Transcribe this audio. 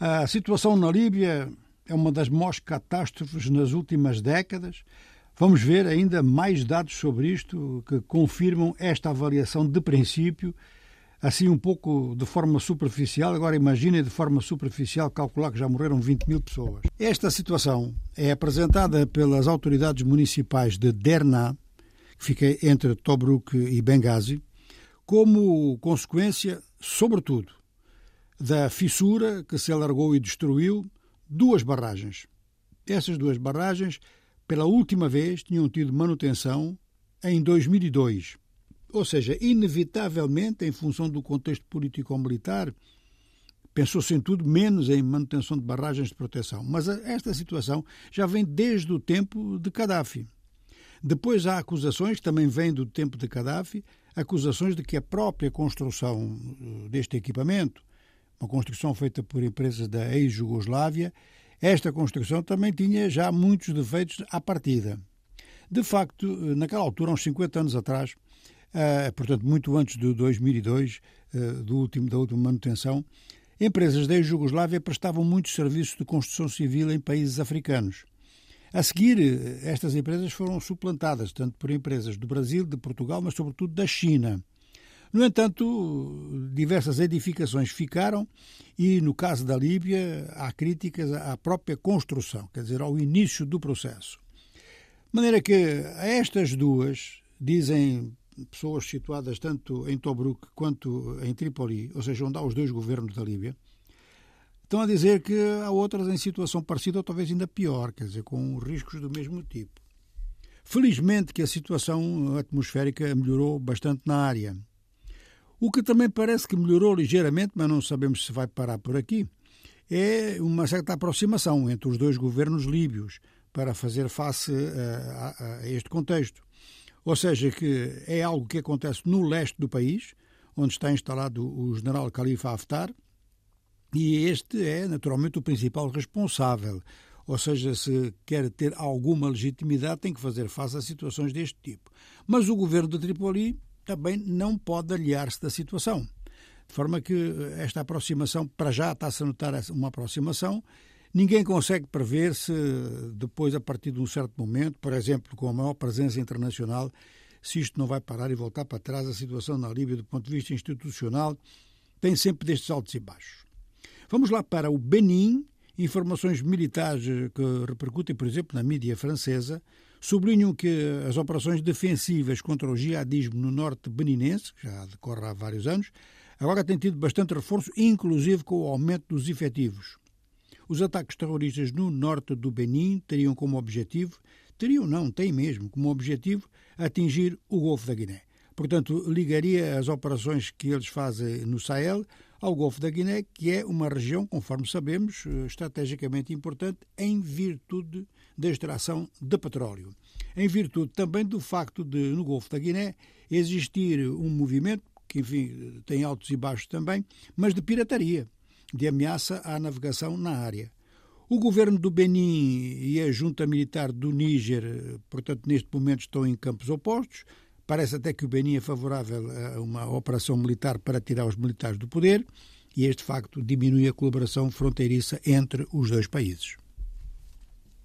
A situação na Líbia é uma das maiores catástrofes nas últimas décadas. Vamos ver ainda mais dados sobre isto que confirmam esta avaliação de princípio, assim um pouco de forma superficial. Agora imaginem de forma superficial calcular que já morreram 20 mil pessoas. Esta situação é apresentada pelas autoridades municipais de Derna, que fica entre Tobruk e Benghazi, como consequência, sobretudo, da fissura que se alargou e destruiu duas barragens. Essas duas barragens, pela última vez, tinham tido manutenção em 2002. Ou seja, inevitavelmente, em função do contexto político-militar, pensou-se em tudo menos em manutenção de barragens de proteção. Mas esta situação já vem desde o tempo de Gaddafi. Depois há acusações, que também vêm do tempo de Gaddafi, acusações de que a própria construção eh, deste equipamento, uma construção feita por empresas da ex-Jugoslávia, esta construção também tinha já muitos defeitos à partida. De facto, eh, naquela altura, uns 50 anos atrás, uh, portanto, muito antes de 2002, uh, do último, da última manutenção, empresas da ex-Jugoslávia prestavam muitos serviços de construção civil em países africanos. A seguir, estas empresas foram suplantadas tanto por empresas do Brasil, de Portugal, mas sobretudo da China. No entanto, diversas edificações ficaram e, no caso da Líbia, há críticas à própria construção, quer dizer, ao início do processo. De maneira que estas duas, dizem pessoas situadas tanto em Tobruk quanto em Trípoli, ou seja, onde há os dois governos da Líbia, Estão a dizer que há outras em situação parecida ou talvez ainda pior, quer dizer, com riscos do mesmo tipo. Felizmente que a situação atmosférica melhorou bastante na área. O que também parece que melhorou ligeiramente, mas não sabemos se vai parar por aqui, é uma certa aproximação entre os dois governos líbios para fazer face a, a, a este contexto. Ou seja, que é algo que acontece no leste do país, onde está instalado o general Khalifa Haftar, e este é, naturalmente, o principal responsável. Ou seja, se quer ter alguma legitimidade, tem que fazer face a situações deste tipo. Mas o governo de Tripoli também não pode aliar-se da situação. De forma que esta aproximação, para já está-se a notar uma aproximação, ninguém consegue prever se depois, a partir de um certo momento, por exemplo, com a maior presença internacional, se isto não vai parar e voltar para trás. A situação na Líbia, do ponto de vista institucional, tem sempre destes altos e baixos. Vamos lá para o Benin. Informações militares que repercutem, por exemplo, na mídia francesa, sublinham que as operações defensivas contra o jihadismo no norte beninense, que já decorre há vários anos, agora têm tido bastante reforço, inclusive com o aumento dos efetivos. Os ataques terroristas no norte do Benin teriam como objetivo, teriam não, têm mesmo como objetivo, atingir o Golfo da Guiné. Portanto, ligaria as operações que eles fazem no Sahel ao Golfo da Guiné, que é uma região, conforme sabemos, eh, estrategicamente importante em virtude da extração de petróleo. Em virtude também do facto de, no Golfo da Guiné, existir um movimento, que enfim tem altos e baixos também, mas de pirataria, de ameaça à navegação na área. O governo do Benin e a junta militar do Níger, eh, portanto, neste momento estão em campos opostos, Parece até que o Benin é favorável a uma operação militar para tirar os militares do poder e este facto diminui a colaboração fronteiriça entre os dois países.